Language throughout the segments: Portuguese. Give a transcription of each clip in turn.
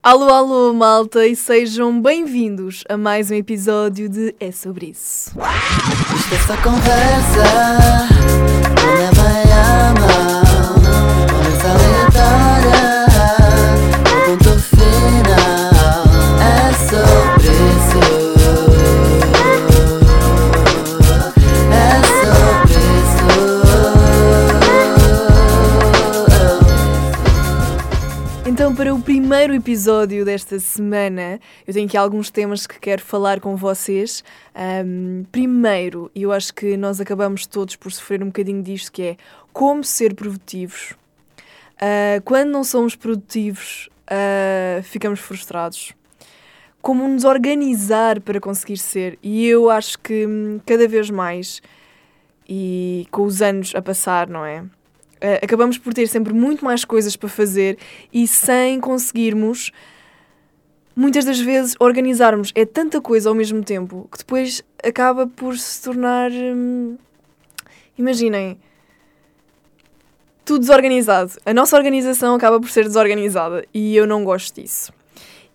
Alô, alô, malta, e sejam bem-vindos a mais um episódio de É Sobre Isso. É conversa, não leva a mal. Para o primeiro episódio desta semana, eu tenho aqui alguns temas que quero falar com vocês. Ahm, primeiro, eu acho que nós acabamos todos por sofrer um bocadinho disto, que é como ser produtivos. Ah, quando não somos produtivos, ah, ficamos frustrados. Como nos organizar para conseguir ser. E eu acho que hum, cada vez mais, e com os anos a passar, não é? Uh, acabamos por ter sempre muito mais coisas para fazer e sem conseguirmos, muitas das vezes, organizarmos. É tanta coisa ao mesmo tempo que depois acaba por se tornar. hum, imaginem. Tudo desorganizado. A nossa organização acaba por ser desorganizada e eu não gosto disso.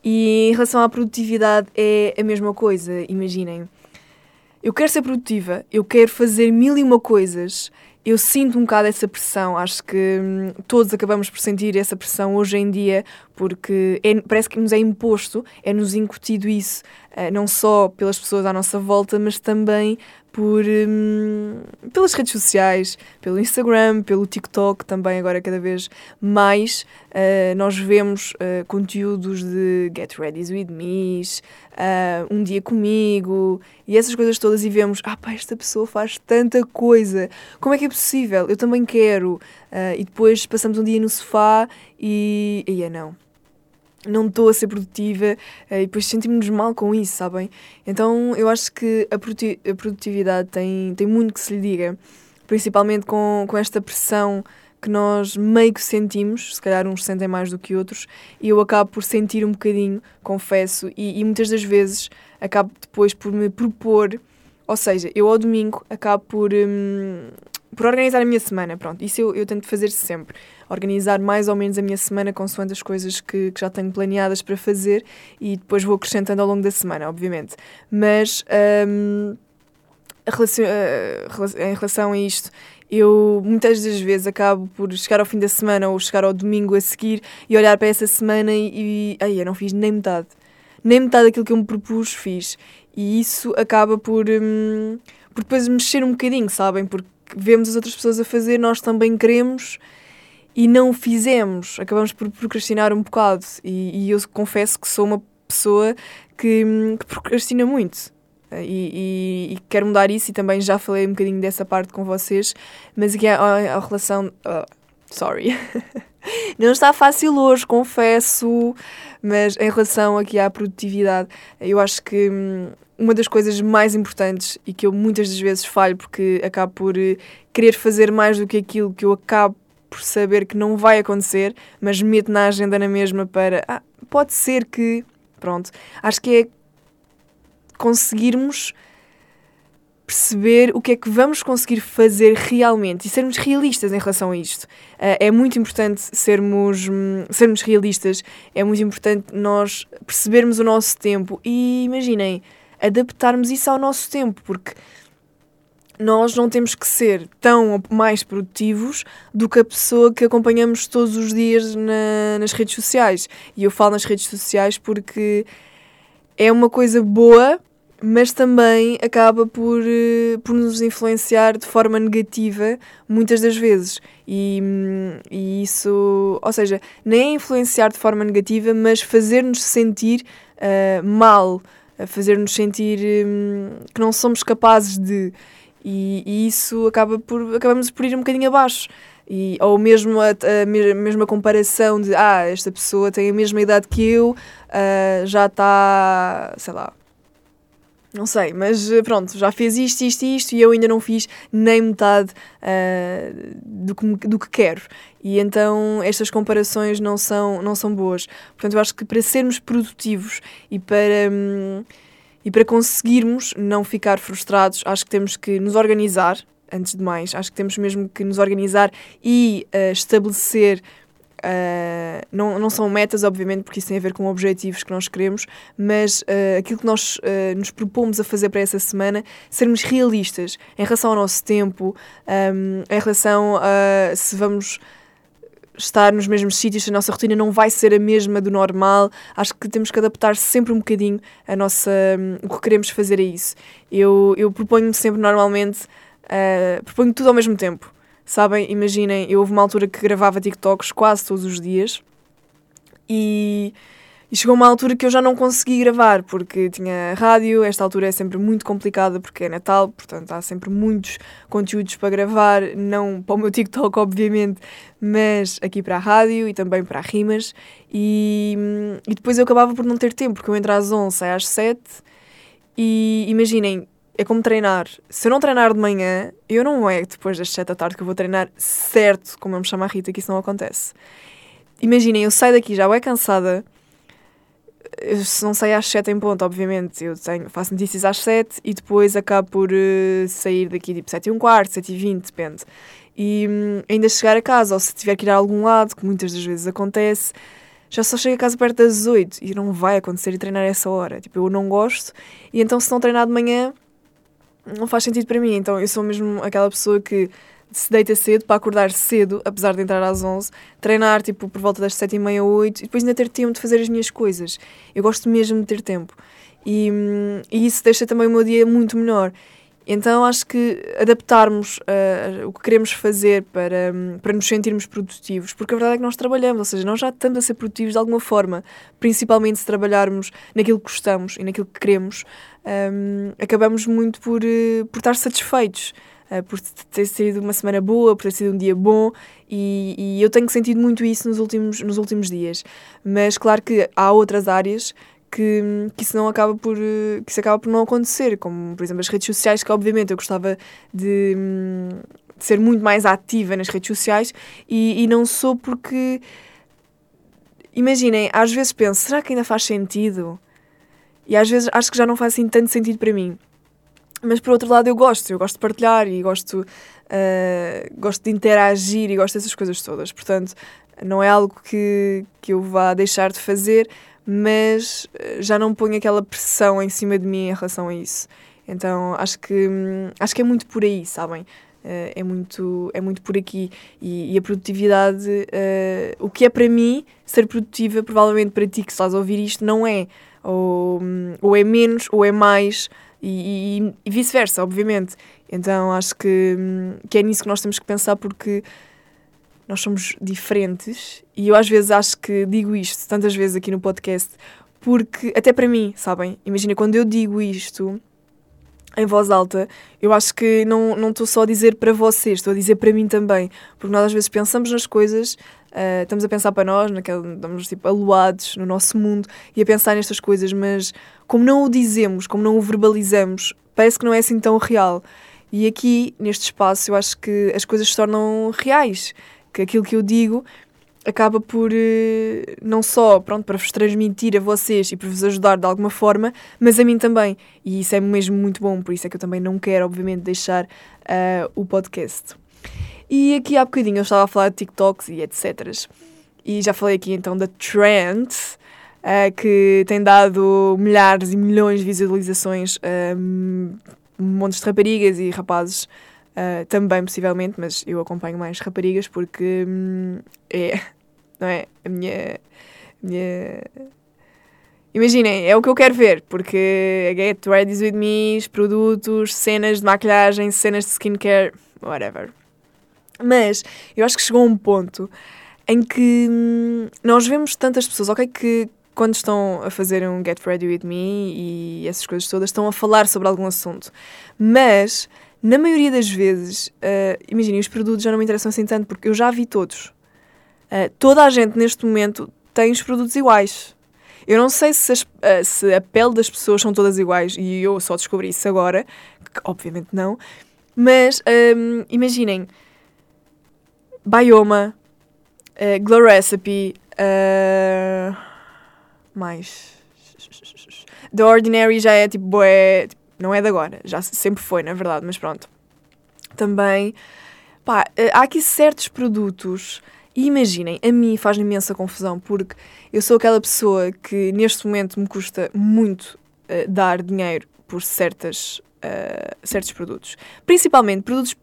E em relação à produtividade, é a mesma coisa. Imaginem. Eu quero ser produtiva, eu quero fazer mil e uma coisas. Eu sinto um bocado essa pressão, acho que hum, todos acabamos por sentir essa pressão hoje em dia, porque é- parece que nos é imposto, é-nos incutido isso, eh, não só pelas pessoas à nossa volta, mas também por, hum, pelas redes sociais, pelo Instagram, pelo TikTok, também agora cada vez mais eh, nós vemos eh, conteúdos de Get Ready with Me, ah, Um Dia Comigo e essas coisas todas e vemos, ah pá, esta pessoa faz tanta coisa, como é que é possível? Eu também quero. E depois passamos um dia no sofá e. Aí é não. Não estou a ser produtiva ah, e depois sentimos-nos mal com isso, sabem? Então eu acho que a produtividade tem, tem muito que se lhe diga, principalmente com, com esta pressão que nós meio que sentimos, se calhar uns sentem mais do que outros, e eu acabo por sentir um bocadinho, confesso, e, e muitas das vezes acabo depois por me propor, ou seja, eu ao domingo acabo por, hum, por organizar a minha semana, pronto, isso eu, eu tento fazer sempre, organizar mais ou menos a minha semana consoante as coisas que, que já tenho planeadas para fazer e depois vou acrescentando ao longo da semana, obviamente, mas... hum, a relação- eh, rela- em relação a isto, eu muitas das vezes acabo por chegar ao fim da semana ou chegar ao domingo a seguir e olhar para essa semana e, e ai, eu não fiz nem metade. Nem metade daquilo que eu me propus fiz. E isso acaba por, hum, por depois mexer um bocadinho, sabem? Porque vemos as outras pessoas a fazer, nós também queremos e não o fizemos. Acabamos por procrastinar um bocado. E, e eu confesso que sou uma pessoa que, hum, que procrastina muito. E, e- e quero mudar isso e também já falei um bocadinho dessa parte com vocês, mas aqui a, relação. ah, sorry. Não está fácil hoje, confesso, mas em relação aqui à produtividade, eu acho que hum, uma das coisas mais importantes e que eu muitas das vezes falho porque acabo por eh, querer fazer mais do que aquilo que eu acabo por saber que não vai acontecer, mas meto na agenda na mesma para. Ah, pode ser que. Pronto. Acho que é conseguirmos perceber o que é que vamos conseguir fazer realmente e sermos realistas em relação a isto. Ah, é muito importante sermos, hum, sermos realistas, é muito importante nós percebermos o nosso tempo e imaginem, adaptarmos isso ao nosso tempo, porque nós não temos que ser tão mais produtivos do que a pessoa que acompanhamos todos os dias na- nas redes sociais. E eu falo nas redes sociais porque é uma coisa boa, mas também acaba por, eh, por nos influenciar de forma negativa muitas das vezes. E, hum, e isso, ou seja, nem é influenciar de forma negativa, mas fazer-nos sentir ah, mal, fazer-nos sentir hum, que não somos capazes de. E, e isso acaba por, acabamos por ir um bocadinho abaixo. E, ou mesmo a, a me- mesma comparação de ah, esta pessoa tem a mesma idade que eu, ah, já está, sei lá, não sei, mas eh, pronto, já fez isto, isto e isto e eu ainda não fiz nem metade ah, do, que, do que quero. E então estas comparações não são, não são boas. Portanto, eu acho que para sermos produtivos e para, hum, e para conseguirmos não ficar frustrados, acho que temos que nos organizar, antes de mais. Acho que temos mesmo que nos organizar e ah, estabelecer uh, não, não são metas, obviamente, porque isso tem a ver com objetivos que nós queremos, mas uh, aquilo que nós uh, nos propomos a fazer para essa semana, sermos realistas em relação ao nosso tempo, um, em relação a se vamos estar nos mesmos sítios, a nossa rotina não vai ser a mesma do normal. Acho que temos que adaptar sempre um bocadinho a nossa, um, o que queremos fazer a isso. Eu, eu proponho sempre normalmente, uh, proponho tudo ao mesmo tempo. Sabem, imaginem, eu houve uma altura que gravava TikToks quase todos os dias e e chegou uma altura que eu já não consegui gravar, porque tinha rádio, esta altura é sempre muito complicada porque é Natal, portanto há sempre muitos conteúdos para gravar, não para o meu TikTok, obviamente, mas aqui para a rádio e também para Rimas. E, e depois eu acabava por não ter tempo, porque eu entro às 11, saio às 7 e imaginem, é como treinar. Se eu não treinar de manhã, eu não é depois das 7 da tarde que eu vou treinar certo, como eu me chamo a Rita, que isso não acontece. Imaginem, eu saio daqui já é cansada eu não saio às 7 em ponto, obviamente. Eu tenho, faço notícias às 7 e depois acabo por uh, sair daqui tipo 7 e um quarto, 7 e 20, depende. E um, ainda chegar a casa, ou se tiver que ir a algum lado, que muitas das vezes acontece, já só chego a casa perto das 8 e não vai acontecer e treinar essa hora. Tipo, eu não gosto e então se não treinar de manhã não faz sentido para mim. Então eu sou mesmo aquela pessoa que se deita cedo para acordar cedo, apesar de entrar às 11, treinar tipo por volta das 7 e meia, 8 e depois ainda ter tempo de fazer as minhas coisas. Eu gosto mesmo de ter tempo e, e isso deixa também o meu dia muito melhor. Então acho que adaptarmos uh, o que queremos fazer para, para nos sentirmos produtivos, porque a verdade é que nós trabalhamos, ou seja, nós já estamos a ser produtivos de alguma forma, principalmente se trabalharmos naquilo que gostamos e naquilo que queremos, um, acabamos muito por, uh, por estar satisfeitos. Eh, por ter sido uma semana boa, por ter sido um dia bom e, e, eu tenho sentido muito isso nos últimos, nos últimos dias. Mas claro que há outras áreas que, que isso não acaba por que isso acaba por não acontecer, como por exemplo as redes sociais, que obviamente eu gostava de, de ser muito mais ativa nas redes sociais e, e não sou porque imaginem, às vezes penso, será que ainda faz sentido? E às vezes acho que já não faz assim tanto sentido para mim. Mas por outro lado eu gosto, eu gosto de partilhar e gosto, uh, gosto de interagir e gosto dessas coisas todas. Portanto, não é algo que, que eu vá deixar de fazer, mas eh, já não ponho aquela pressão em cima de mim em relação a isso. Então acho que, acho que é muito por aí, sabem? Uh, é, muito, é muito por aqui. E, e a produtividade, uh, o que é para mim ser produtiva, provavelmente para ti que estás a ouvir isto, não é. Ou, ou é menos ou é mais e, e, vice-versa, obviamente. Então acho que, que é nisso que nós temos que pensar porque nós somos diferentes e eu às vezes acho que digo isto tantas vezes aqui no podcast porque, até para mim, sabem? Imagina, quando eu digo isto em voz alta, eu acho que não estou só a dizer para vocês, estou a dizer para mim também. Porque nós às vezes pensamos nas coisas, uh, estamos a pensar para nós, naquele, estamos tipo aluados no nosso mundo e a pensar nestas coisas, mas como não o dizemos, como não o verbalizamos, parece que não é assim tão real. E aqui, neste espaço, eu acho que as coisas se tornam reais. Que aquilo que eu digo acaba por uh, não só pronto para vos transmitir a vocês e para vos ajudar de alguma forma, mas a mim também. E isso é mesmo muito bom, por isso é que eu também não quero, obviamente, deixar uh, o podcast. E aqui há bocadinho eu estava a falar de TikToks e etc. E já falei aqui então da Trend, uh, que tem dado milhares e milhões de visualizações, um, montes de raparigas e rapazes uh, também, possivelmente, mas eu acompanho mais raparigas porque um, é, não é? A minha. A minha Imaginem, é o que eu quero ver, porque Get Ready With Me, produtos, cenas de maquilhagem, cenas de skincare, whatever. Mas eu acho que chegou a um ponto em que hum, nós vemos tantas pessoas, ok, que quando estão a fazer um Get Ready With Me e essas coisas todas, estão a falar sobre algum assunto. Mas, na maioria das vezes, uh, imaginem, os produtos já não me interessam assim tanto, porque eu já vi todos. Uh, toda a gente neste momento tem os produtos iguais. Eu não sei se, as, uh, se a pele das pessoas são todas iguais e eu só descobri isso agora, que obviamente não, mas um, imaginem, Bioma, uh, Glow Recipe, uh, mais. The Ordinary já é tipo, boé, tipo, não é de agora, já sempre foi, na verdade, mas pronto. Também, pá, há aqui certos produtos E imaginem, a mim faz imensa confusão porque eu sou aquela pessoa que neste momento me custa muito uh, dar dinheiro por certas, uh, certos produtos. Principalmente produtos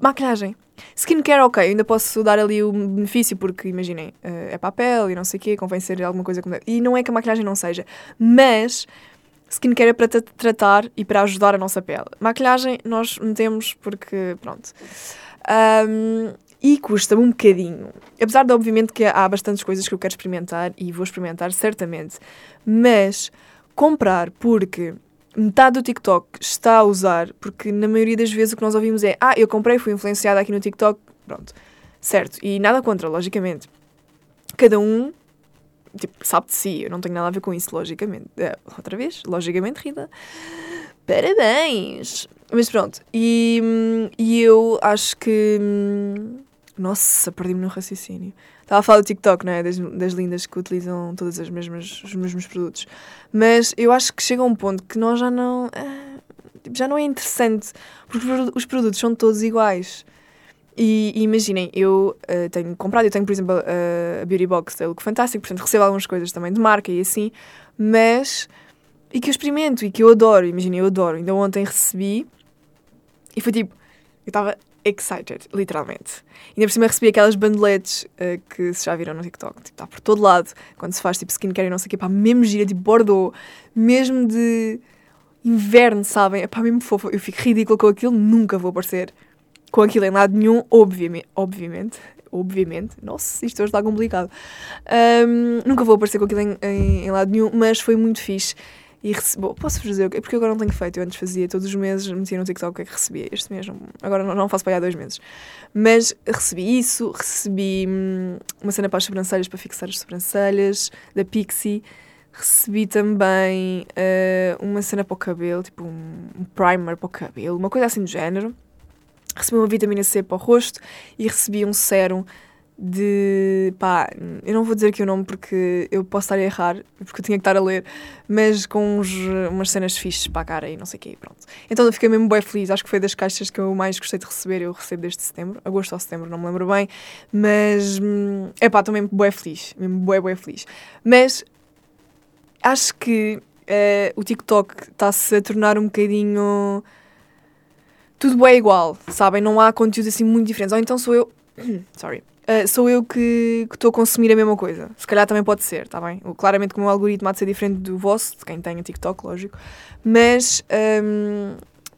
maquilhagem. Skincare, ok, ainda posso dar ali o benefício porque, imaginem, uh, é papel e não sei o quê, convém ser alguma coisa como... E não é que a maquilhagem não seja, mas skincare é para tratar e para ajudar a nossa pele. Maquilhagem nós metemos porque, pronto. Um, e custa-me um bocadinho. Apesar de, obviamente, que há bastantes coisas que eu quero experimentar e vou experimentar, certamente. Mas comprar porque metade do TikTok está a usar, porque na maioria das vezes o que nós ouvimos é ah, eu comprei, fui influenciada aqui no TikTok, pronto. Certo. E nada contra, logicamente. Cada um tipo, sabe de si, eu não tenho nada a ver com isso, logicamente. Uh, outra vez, logicamente, Rita. Parabéns! Mas pronto, e, e eu acho que. Nossa, perdi-me no raciocínio. Estava a falar do TikTok, não é? Das, das lindas que utilizam todas as mesmas, os mesmos produtos. Mas eu acho que chega a um ponto que nós já não. Uh, já não é interessante. Porque os produtos são todos iguais. E, e imaginem, eu uh, tenho comprado, eu tenho, por exemplo, a, a Beauty Box da Look Fantástico, portanto recebo algumas coisas também de marca e assim, mas. e que eu experimento e que eu adoro. Imaginem, eu adoro. Ainda ontem recebi e foi tipo. Eu estava excited, literalmente. Ainda por cima recebi aquelas bandeletes uh, que se já viram no TikTok, tipo, está por todo lado, quando se faz tipo skincare e não sei o quê, pá, mesmo gira, tipo Bordeaux, mesmo de inverno, sabem? É pá, mesmo fofo. Eu fico ridículo com aquilo, nunca vou aparecer com aquilo em lado nenhum, obviamente. Obviamente. Obviamente. Nossa, isto hoje está complicado. Um, nunca vou aparecer com aquilo em, em, em lado nenhum, mas foi muito fixe e recebi. Posso dizer o quê? Porque agora não tenho feito. Eu antes fazia todos os meses, metia no TikTok o que é que recebia. Este mês, agora não, não faço para há dois meses. Mas recebi isso, recebi hum, uma cena para as sobrancelhas, para fixar as sobrancelhas, da Pixie. Recebi também uh, uma cena para o cabelo, tipo um primer para o cabelo, uma coisa assim do género. Recebi uma vitamina C para o rosto e recebi um sérum de pá, eu não vou dizer aqui o nome porque eu posso estar a errar, porque eu tinha que estar a ler, mas com uns, umas cenas fixes para a cara e não sei o quê, pronto. Então eu fiquei mesmo bem feliz, acho que foi das caixas que eu mais gostei de receber, eu recebo desde setembro, agosto ou setembro, não me lembro bem, mas é pá, estou mesmo bem feliz, mesmo bem, bem feliz. Mas acho que uh, o TikTok está-se a tornar um bocadinho. Tudo bem igual, sabem? Não há conteúdos assim muito diferentes. Ou então sou eu. Sorry uh, sou eu que estou a consumir a mesma coisa. Se calhar também pode ser, está bem? Claramente que o meu algoritmo há de ser diferente do vosso, de quem tem o TikTok, lógico. Mas um,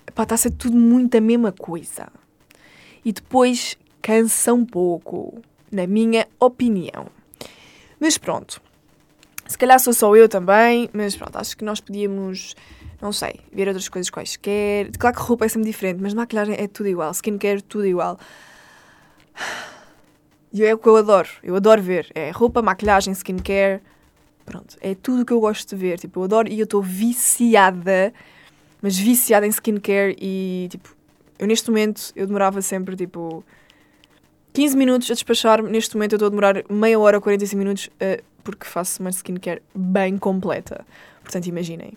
está a ser tudo muito a mesma coisa. E depois cansa um pouco, na minha opinião. Mas pronto. Se calhar sou só eu também, mas pronto, acho que nós podíamos, não sei, ver outras coisas quaisquer. Claro que roupa é sempre diferente, mas maquilhagem é tudo igual, skincare tudo igual. E é o que eu adoro. Eu adoro ver. É roupa, maquilhagem, skincare. Pronto. É tudo o que eu gosto de ver. Tipo, eu adoro e eu estou viciada. Mas viciada em skincare e, tipo, eu neste momento, eu demorava sempre, tipo, 15 minutos a despachar-me. Neste momento eu estou a demorar meia hora, 45 minutos, uh, porque faço uma skincare bem completa. Portanto, imaginem.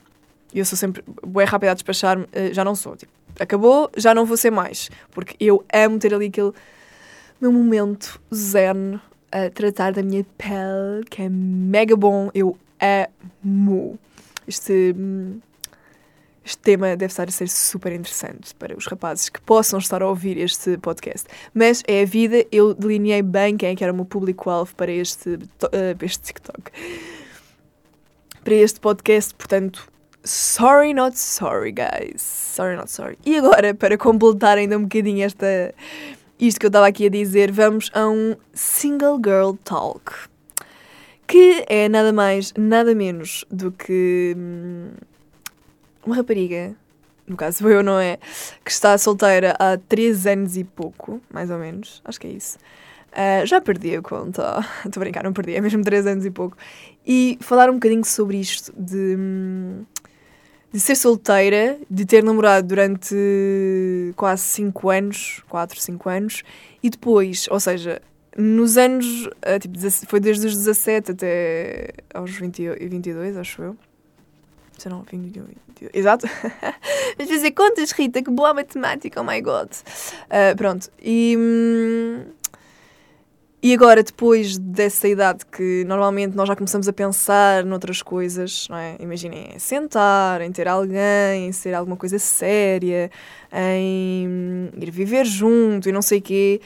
Eu sou sempre bem rápida a despachar-me. Uh, já não sou. Tipo, acabou, já não vou ser mais. Porque eu amo ter ali aquele meu momento zen a tratar da minha pele, que é mega bom. Eu amo. Este, este tema deve estar a ser super interessante para os rapazes que possam estar a ouvir este podcast. Mas é a vida, eu delineei bem quem é que era o meu público-alvo para este, uh, este TikTok. Para este podcast, portanto, sorry not sorry, guys. Sorry not sorry. E agora, para completar ainda um bocadinho esta isto que eu estava aqui a dizer, vamos a um Single Girl Talk. Que é nada mais, nada menos do que hum, uma rapariga, no caso eu, não é? Que está solteira há 3 anos e pouco, mais ou menos, acho que é isso. Uh, já perdi a conta, estou a brincar, não perdi, é mesmo 3 anos e pouco. E falar um bocadinho sobre isto de. Hum, de ser solteira, de ter namorado durante quase 5 anos, 4, 5 anos, e depois, ou seja, nos anos, eh, tipo, foi desde os 17 até aos 20, 22, acho eu. 19, 20, 22. Exato. Mas fazer contas, Rita, que boa matemática, oh my god. Uh, pronto. E. Hum, e agora, depois dessa idade que normalmente nós já começamos a pensar noutras coisas, não é? Imaginem, em sentar, em ter alguém, em ser alguma coisa séria, em ir viver junto e não sei o quê.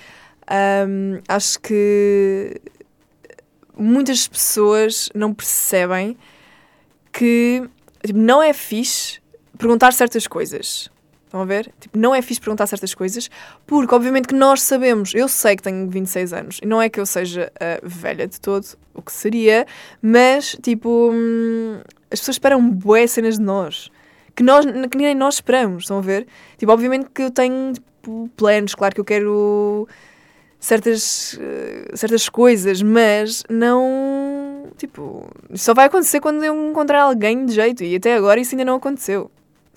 Um, acho que muitas pessoas não percebem que tipo, não é fixe perguntar certas coisas. Estão a ver? Tipo, não é fixe perguntar certas coisas, porque obviamente que nós sabemos, eu sei que tenho 26 anos, e não é que eu seja uh, velha de todo, o que seria, mas tipo, hum, as pessoas esperam boas cenas de nós, que, nós, que nem nós esperamos, estão a ver? Tipo, obviamente que eu tenho tipo, planos, claro que eu quero certas, uh, certas coisas, mas não. Tipo, só vai acontecer quando eu encontrar alguém de jeito, e até agora isso ainda não aconteceu.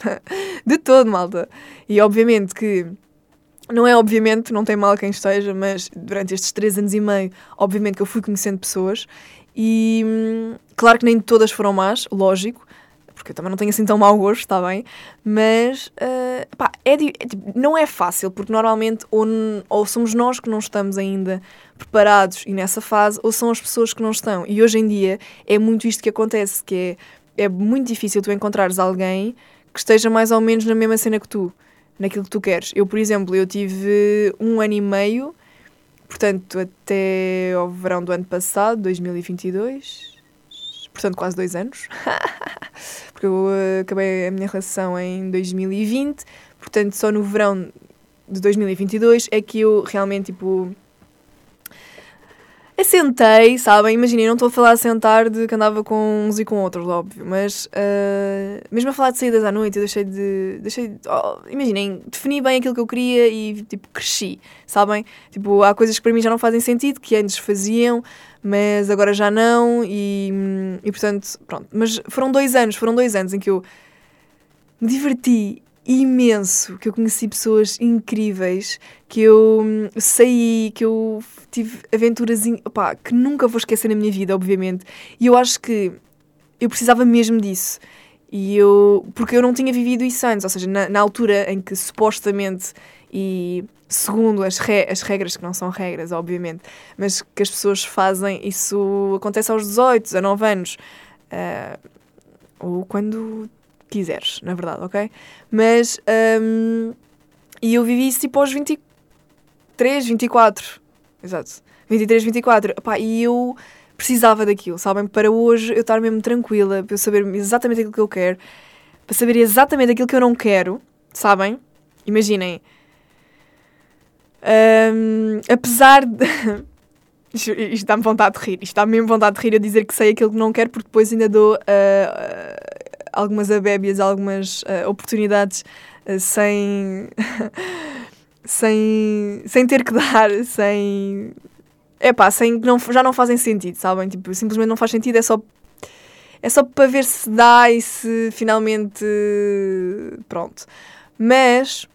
de todo, malta. E obviamente que. Não é obviamente, não tem mal quem esteja, mas durante estes três anos e meio, obviamente que eu fui conhecendo pessoas e hum, claro que nem todas foram más, lógico, porque eu também não tenho assim tão mau gosto, está bem? Mas uh, pá, é, é, tipo, não é fácil, porque normalmente ou, ou somos nós que não estamos ainda preparados e nessa fase, ou são as pessoas que não estão. E hoje em dia é muito isto que acontece, que é, é muito difícil tu encontrares alguém que esteja mais ou menos na mesma cena que tu, naquilo que tu queres. Eu, por exemplo, eu tive um ano e meio, portanto, até ao verão do ano passado, 2022, portanto, quase dois anos, porque eu uh, acabei a minha relação em 2020, portanto, só no verão de 2022 é que eu realmente, tipo Assentei, sabem? Imaginem, não estou a falar a sentar de que andava com uns e com outros, óbvio, mas uh, mesmo a falar de saídas à noite, eu deixei de. Deixei de oh, imaginem, defini bem aquilo que eu queria e tipo, cresci, sabem? Tipo, há coisas que para mim já não fazem sentido, que antes faziam, mas agora já não, e, e portanto, pronto. Mas foram dois anos, foram dois anos em que eu me diverti imenso, que eu conheci pessoas incríveis, que eu hum, saí, que eu tive aventuras opá, que nunca vou esquecer na minha vida, obviamente. E eu acho que eu precisava mesmo disso. E eu, porque eu não tinha vivido isso antes, ou seja, na, na altura em que supostamente e segundo as, re, as regras, que não são regras, obviamente, mas que as pessoas fazem, isso acontece aos 18, 19 anos. Uh, ou quando quiseres, na verdade, ok? Mas. Um, e eu vivi isso tipo aos 23, 24. Exato. 23, 24. Epá, e eu precisava daquilo, sabem? Para hoje eu estar mesmo tranquila, para eu saber exatamente aquilo que eu quero, para saber exatamente aquilo que eu não quero, sabem? Imaginem. Um, apesar de. Isto dá-me vontade de rir. Isto dá-me mesmo vontade de rir a dizer que sei aquilo que não quero, porque depois ainda dou uh, algumas abébias, algumas uh, oportunidades uh, sem, sem, sem ter que dar, sem. É pá, sem, não, já não fazem sentido, sabem? Tipo, simplesmente não faz sentido, é só. É só para ver se dá e se finalmente. Pronto. Mas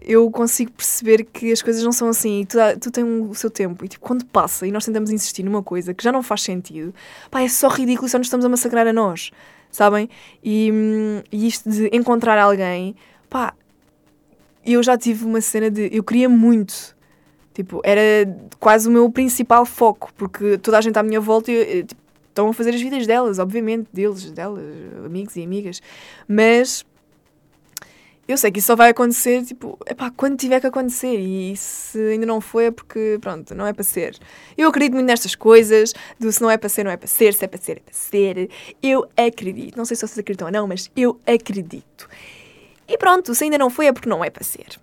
eu consigo perceber que as coisas não são assim e tu, tu tens o seu tempo. E tipo, quando passa e nós tentamos insistir numa coisa que já não faz sentido, pá, é só ridículo e só nos estamos a massacrar a nós sabem? E, e isto de encontrar alguém, pá, eu já tive uma cena de. Eu queria muito. Tipo, era quase o meu principal foco, porque toda a gente à minha volta tipo, estão a fazer as vidas delas, obviamente, deles, delas, amigos e amigas. Mas eu sei que isso só vai acontecer, tipo, epá, quando tiver que acontecer. E se ainda não foi, é porque, pronto, não é para ser. Eu acredito muito nestas coisas, do se não é para ser, não é para ser, se é para ser, é para ser. Eu acredito. Não sei se vocês acreditam ou não, mas eu acredito. E pronto, se ainda não foi, é porque não é para ser.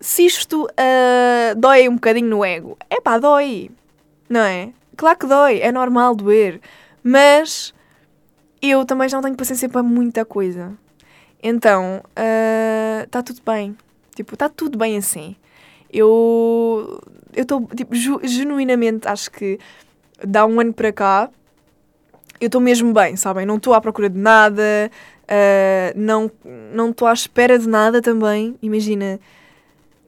Se isto uh, dói um bocadinho no ego, é pá, dói. Não é? Claro que dói, é normal doer. Mas eu também já não tenho paciência para muita coisa. Então, está ah, uh, tudo bem. Tipo, está tudo bem assim. Eu estou, tipo, genuinamente, acho que dá um ano para cá, eu estou mesmo bem, sabem? Não estou à procura de nada, uh, não estou à espera de nada também. Imagina,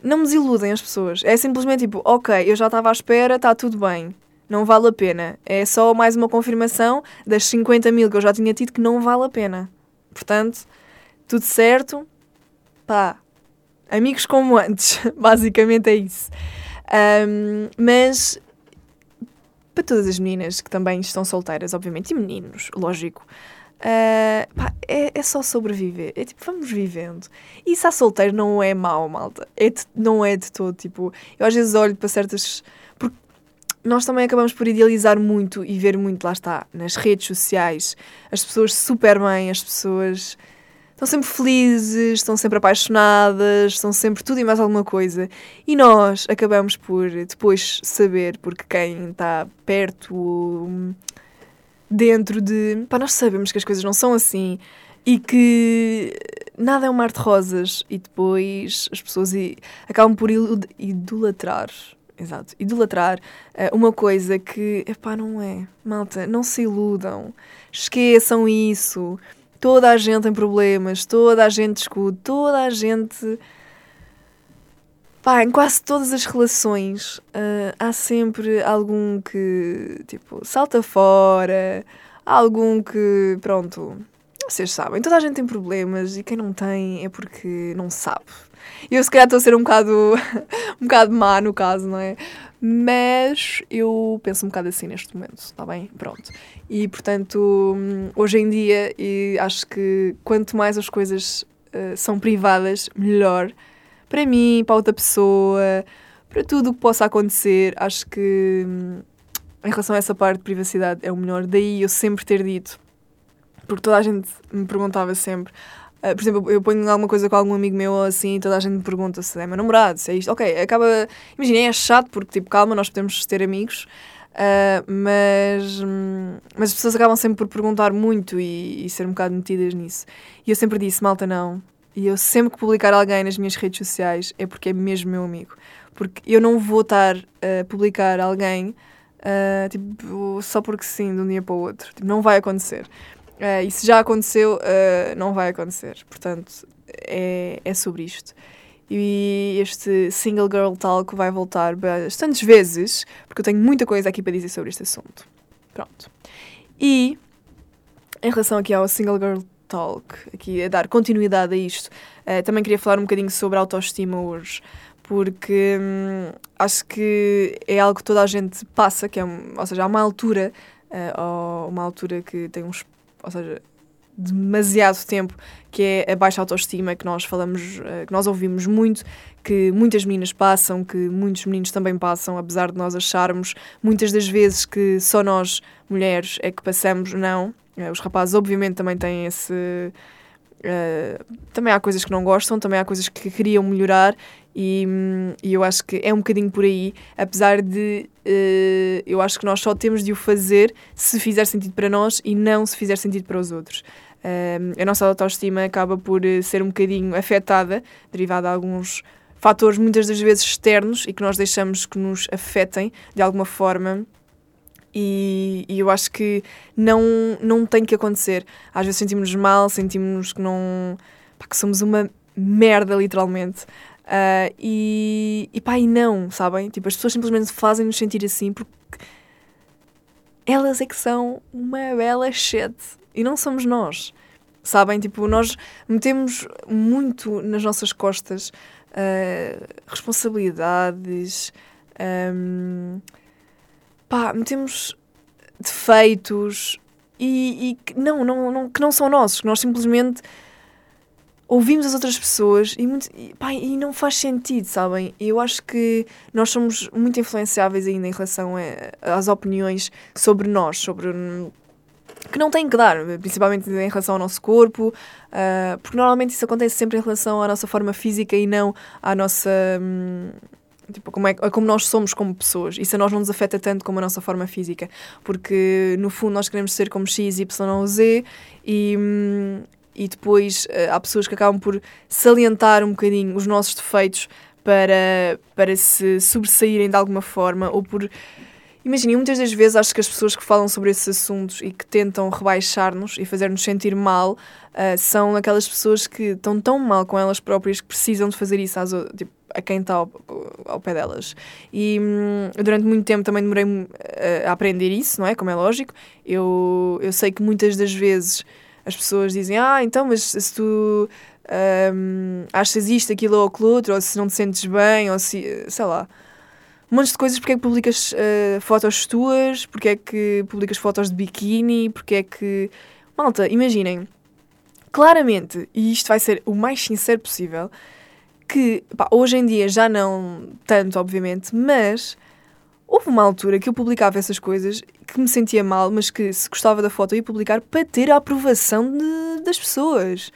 não me desiludem as pessoas. É simplesmente tipo, ok, eu já estava à espera, está tudo bem. Não vale a pena. É só mais uma confirmação das 50 mil que eu já tinha tido que não vale a pena. Portanto, tudo certo, pá, amigos como antes, basicamente é isso. Um, mas para todas as meninas que também estão solteiras, obviamente, e meninos, lógico. Uh, pá, é, é só sobreviver. É tipo, vamos vivendo. E se há solteiro não é mau, malta. É de, não é de todo. Tipo, eu às vezes olho para certas. Porque nós também acabamos por idealizar muito e ver muito, lá está, nas redes sociais, as pessoas super bem, as pessoas estão sempre felizes, estão sempre apaixonadas, estão sempre tudo e mais alguma coisa. E nós acabamos por depois saber, porque quem está perto, dentro de. Pá, nós sabemos que as coisas não são assim e que nada é um mar de rosas e depois as pessoas acabam por idolatrar. Exato, idolatrar uh, uma coisa que, epá, não é. Malta, não se iludam. Esqueçam isso. Toda a gente tem problemas, toda a gente discute, toda a gente. Pá, em quase todas as relações uh, há sempre algum que, tipo, salta fora, algum que, pronto, vocês sabem, toda a gente tem problemas e quem não tem é porque não sabe. Eu se calhar estou a ser um bocado, um bocado má no caso, não é? Mas eu penso um bocado assim neste momento, está bem? Pronto. E portanto, hoje em dia, acho que quanto mais as coisas uh, são privadas, melhor. Para mim, para outra pessoa, para tudo o que possa acontecer, acho que hum, em relação a essa parte de privacidade é o melhor. Daí eu sempre ter dito, porque toda a gente me perguntava sempre, Uh, por exemplo, eu ponho alguma coisa com algum amigo meu ou assim e toda a gente me pergunta se é meu namorado, se é isto. Ok, acaba. Imagina, é chato porque, tipo, calma, nós podemos ter amigos, uh, mas, mas as pessoas acabam sempre por perguntar muito e, e, ser um bocado metidas nisso. E eu sempre disse, malta, não. E eu sempre que publicar alguém nas minhas redes sociais é porque é mesmo meu amigo. Porque eu não vou estar a publicar alguém uh, tipo, só porque sim, de um dia para o outro. Tipo, não vai acontecer. Uh, e se já aconteceu, uh, não vai acontecer. Portanto, é, é sobre isto. E este Single Girl Talk vai voltar bastantes vezes, porque eu tenho muita coisa aqui para dizer sobre este assunto. Pronto. E em relação aqui ao Single Girl Talk, aqui a dar continuidade a isto, uh, também queria falar um bocadinho sobre autoestima hoje, porque hum, acho que é algo que toda a gente passa, que é, ou seja, há uma altura, uh, uma altura que tem uns ou seja, demasiado tempo, que é a baixa autoestima que nós falamos, eh, que nós ouvimos muito, que muitas meninas passam, que muitos meninos também passam, apesar de nós acharmos muitas das vezes que só nós, mulheres, é que passamos, não. Eh, os rapazes, obviamente, também têm esse. Uh, também há coisas que não gostam, também há coisas que queriam melhorar e, e, eu acho que é um bocadinho por aí, apesar de uh, eu acho que nós só temos de o fazer se fizer sentido para nós e não se fizer sentido para os outros. Uh, a nossa autoestima acaba por eh, ser um bocadinho afetada, derivada de alguns fatores, muitas das vezes externos, e que nós deixamos que nos afetem de alguma forma. E, e eu acho que não, não tem que acontecer. Às vezes sentimos-nos mal, sentimos que não. Pá, que somos uma merda, literalmente. Uh, e, e pá, e não, sabem? Tipo, as pessoas simplesmente fazem-nos sentir assim porque elas é que são uma bela shit e não somos nós, sabem? Tipo, nós metemos muito nas nossas costas uh, responsabilidades, um, pá, metemos defeitos e, e que, não, não, não, que não são nossos, que nós simplesmente ouvimos as outras pessoas e, muito, e, pá, e não faz sentido, sabem? Eu acho que nós somos muito influenciáveis ainda em relação a, às opiniões sobre nós, sobre que não têm que dar, principalmente em relação ao nosso corpo, uh, porque normalmente isso acontece sempre em relação à nossa forma física e não à nossa. Hum, tipo, como, é, como nós somos como pessoas. Isso a nós não nos afeta tanto como a nossa forma física, porque no fundo nós queremos ser como X, Y ou Z e, e depois uh, há pessoas que acabam por salientar um bocadinho os nossos defeitos para, para se sobressaírem de alguma forma ou por. Imaginem, muitas das vezes acho que as pessoas que falam sobre esses assuntos e que tentam rebaixar-nos e fazer-nos sentir mal uh, são aquelas pessoas que estão tão mal com elas próprias que precisam de fazer isso às, tipo, a quem está ao, ao, pé delas. E hum, durante muito tempo também demorei uh, a aprender isso, não é? Como é lógico. Eu, eu sei que muitas das vezes as pessoas dizem, ah, então, mas se tu um, achas isto, aquilo ou aquilo outro, ou se não te sentes bem, ou se, sei lá. Um monte de coisas, porque é que publicas uh, fotos tuas, porque é que publicas fotos de biquíni, porque é que. Malta, imaginem, claramente, e isto vai ser o mais sincero possível, que pá, hoje em dia já não tanto, obviamente, mas houve uma altura que eu publicava essas coisas que me sentia mal, mas que se gostava da foto ia publicar para ter a aprovação de, das pessoas,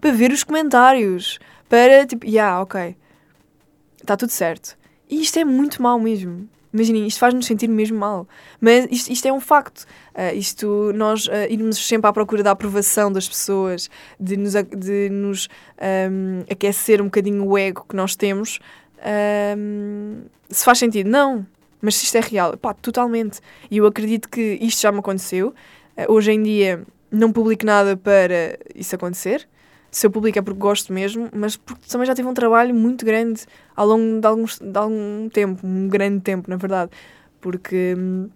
para ver os comentários, para tipo, yeah, ok, está tudo certo. E isto é muito mal mesmo. Imaginem, isto faz-nos sentir mesmo mal. Mas isto, isto é um facto. Uh, isto, nós uh, irmos sempre à procura da aprovação das pessoas, de nos, de nos um, aquecer um bocadinho o ego que nós temos, um, se faz sentido? Não. Mas se isto é real, pá, totalmente. E eu acredito que isto já me aconteceu. Uh, hoje em dia não publico nada para isso acontecer se eu publico é porque gosto mesmo, mas porque também já tive um trabalho muito grande ao longo de, alguns, de algum tempo, um grande tempo, na verdade, porque hum,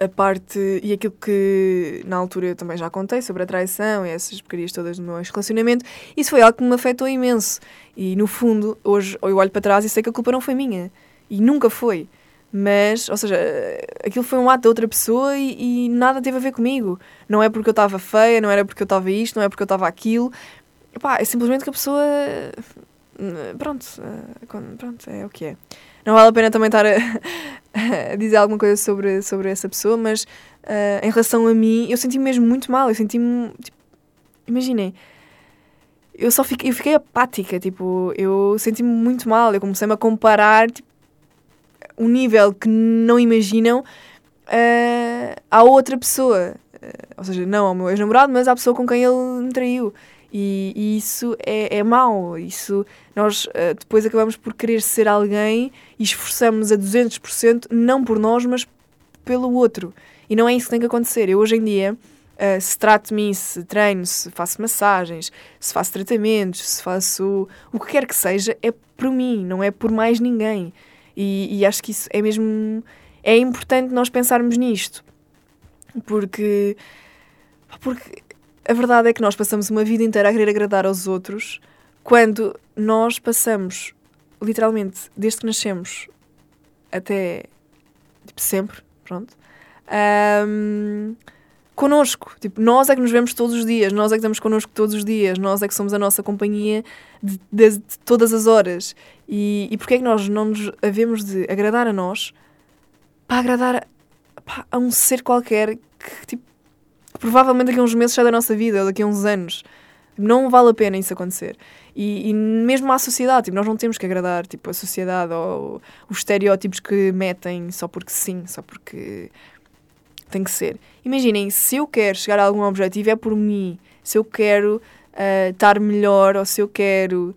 a parte e aquilo que na altura eu também já contei sobre a traição e essas porcarias todas do meu relacionamento, isso foi algo que me afetou imenso. E no fundo, hoje eu olho para trás e sei que a culpa não foi minha. E nunca foi. Mas, ou seja, aquilo foi um ato de outra pessoa e, e nada teve a ver comigo. Não é porque eu estava feia, não era porque eu estava isto, não é porque eu estava aquilo, É simplesmente que a pessoa. Pronto, pronto, é o que é. Não vale a pena também estar a, a dizer alguma coisa sobre, sobre essa pessoa, mas uh, em relação a mim, eu senti-me mesmo muito mal. Eu senti-me. Tipo, imaginem, eu só fiquei, eu fiquei apática, tipo, eu senti-me muito mal. Eu comecei-me a comparar tipo, um nível que não imaginam uh, à outra pessoa. Uh, ou seja, não ao meu ex-namorado, mas à pessoa com quem ele me traiu. E, e isso é, é mau. Isso, nós uh, depois acabamos por querer ser alguém e esforçamos a 200%, não por nós, mas pelo outro. E não é isso que tem que acontecer. Eu hoje em dia, uh, se trato de mim, se treino, se faço massagens, se faço tratamentos, se faço o que quer que seja, é por mim, não é por mais ninguém. E, e acho que isso é mesmo. É importante nós pensarmos nisto. Porque. Porque a verdade é que nós passamos uma vida inteira a querer agradar aos outros quando nós passamos, literalmente, desde que nascemos até tipo, sempre, pronto, um, connosco. Tipo, nós é que nos vemos todos os dias, nós é que estamos connosco todos os dias, nós é que somos a nossa companhia de, de, de todas as horas. E, e porquê é que nós não nos havemos de agradar a nós para agradar pá, a um ser qualquer que, tipo, provavelmente daqui a uns meses sai da nossa vida, ou daqui a uns anos. Não vale a pena isso acontecer. E, e mesmo à sociedade, tipo, nós não temos que agradar tipo, a sociedade ou os estereótipos que metem só porque sim, só porque tem que ser. Imaginem, se eu quero chegar a algum objetivo é por mim. Se eu quero uh, estar melhor ou se eu quero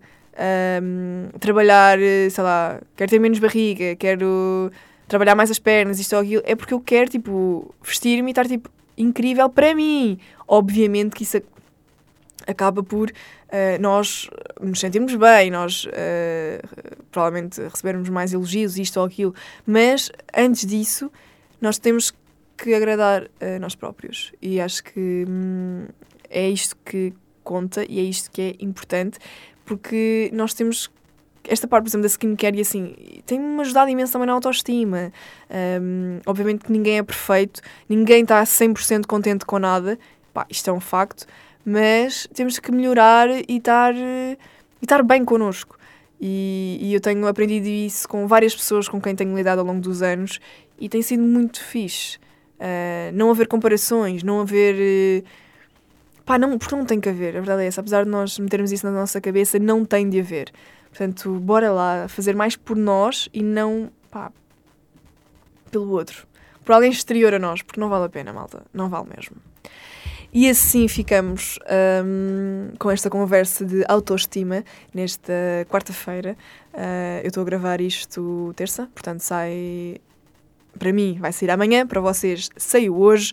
um, trabalhar, sei lá, quero ter menos barriga, quero trabalhar mais as pernas, isto ou aquilo, é porque eu quero, tipo, vestir-me e estar, tipo, incrível para mim. Obviamente que isso acaba por uh, nós nos sentirmos bem, nós uh, provavelmente recebermos mais elogios, isto ou aquilo, mas antes disso nós temos que agradar a nós próprios e acho que hum, é isto que conta e é isto que é importante porque nós temos esta parte, por exemplo, da skincare e assim, tem-me ajudado imenso também na autoestima. Um, obviamente que ninguém é perfeito, ninguém está 100% contente com nada, pá, isto é um facto, mas temos que melhorar e estar, e estar bem connosco. E, e, eu tenho aprendido isso com várias pessoas com quem tenho lidado ao longo dos anos e tem sido muito fixe. Uh, não haver comparações, não haver. Uh, pá, não, porque não tem que haver, a verdade é essa. Apesar de nós metermos isso na nossa cabeça, não tem de haver. Portanto, bora lá fazer mais por nós e não pá, pelo outro. Por alguém exterior a nós, porque não vale a pena, malta. Não vale mesmo. E assim ficamos um, com esta conversa de autoestima nesta quarta-feira. Uh, eu estou a gravar isto terça, portanto sai para mim vai sair amanhã, para vocês saiu hoje,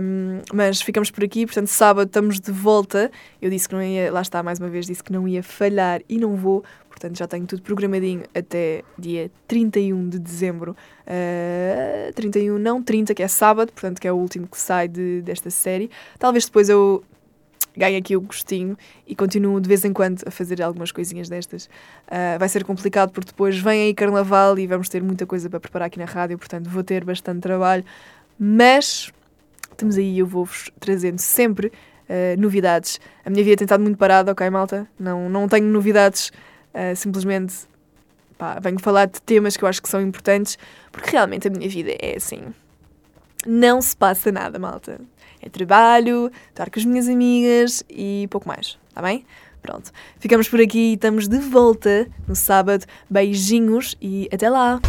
um, mas ficamos por aqui, portanto, sábado estamos de volta. Eu disse que não ia, lá está, mais uma vez, disse que não ia falhar e não vou, portanto, já tenho tudo programadinho até dia 31 de dezembro. Uh, ah, 31, não, 30, que é sábado, portanto, que é o último que sai de, desta série. Talvez depois eu ganho aqui o gostinho e continuo de vez em quando a fazer algumas coisinhas destas. Uh, vai ser complicado porque depois vem aí carnaval e vamos ter muita coisa para preparar aqui na rádio, portanto vou ter bastante trabalho, mas estamos aí eu vou-vos trazendo sempre uh, novidades. A minha vida tem estado muito parada, ok, malta? Não, não tenho novidades, uh, simplesmente pá, venho falar de temas que eu acho que são importantes, porque realmente a minha vida é assim. Não se passa nada, malta. É trabalho, estar com as minhas amigas e pouco mais, está bem? Pronto, ficamos por aqui e estamos de volta no sábado. Beijinhos e até lá!